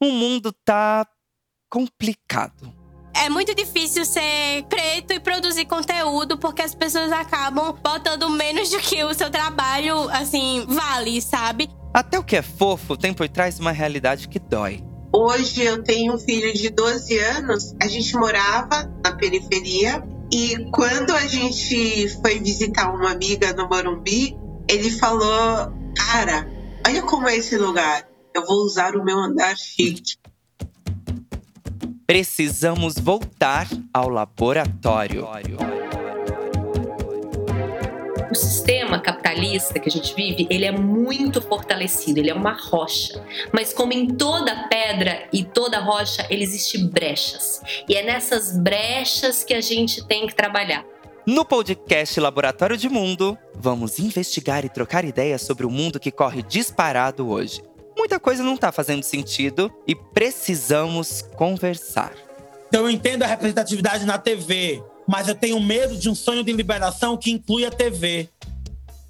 o mundo tá complicado. É muito difícil ser preto e produzir conteúdo porque as pessoas acabam botando menos do que o seu trabalho, assim, vale, sabe? Até o que é fofo tem por trás uma realidade que dói. Hoje eu tenho um filho de 12 anos. A gente morava na periferia e quando a gente foi visitar uma amiga no Morumbi, ele falou: Cara, olha como é esse lugar. Eu vou usar o meu andar chique. Precisamos voltar ao laboratório. O sistema capitalista que a gente vive, ele é muito fortalecido, ele é uma rocha. Mas como em toda pedra e toda rocha, ele existe brechas. E é nessas brechas que a gente tem que trabalhar. No podcast Laboratório de Mundo, vamos investigar e trocar ideias sobre o mundo que corre disparado hoje. Muita coisa não tá fazendo sentido e precisamos conversar. Então eu entendo a representatividade na TV, mas eu tenho medo de um sonho de liberação que inclui a TV.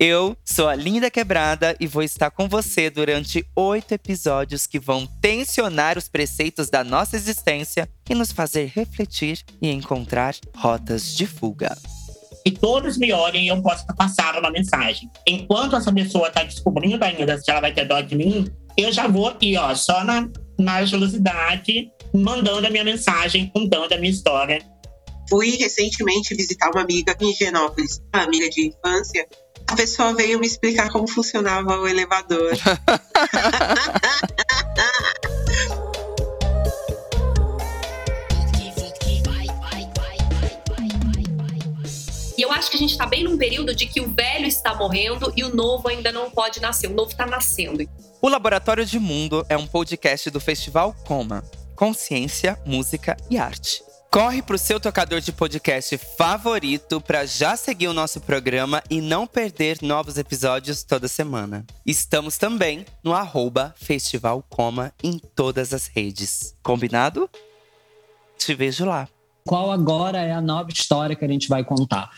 Eu sou a Linda Quebrada e vou estar com você durante oito episódios que vão tensionar os preceitos da nossa existência e nos fazer refletir e encontrar rotas de fuga. Se todos me olhem, eu posso passar uma mensagem. Enquanto essa pessoa está descobrindo ainda se ela vai ter dó de mim, eu já vou aqui, ó, só na, na velocidade, mandando a minha mensagem, contando a minha história. Fui recentemente visitar uma amiga em Genópolis, uma amiga de infância. A pessoa veio me explicar como funcionava o elevador. eu acho que a gente está bem num período de que o velho está morrendo e o novo ainda não pode nascer. O novo está nascendo. O Laboratório de Mundo é um podcast do Festival Coma Consciência, Música e Arte. Corre pro seu tocador de podcast favorito para já seguir o nosso programa e não perder novos episódios toda semana. Estamos também no arroba Festival Coma em todas as redes. Combinado? Te vejo lá. Qual agora é a nova história que a gente vai contar?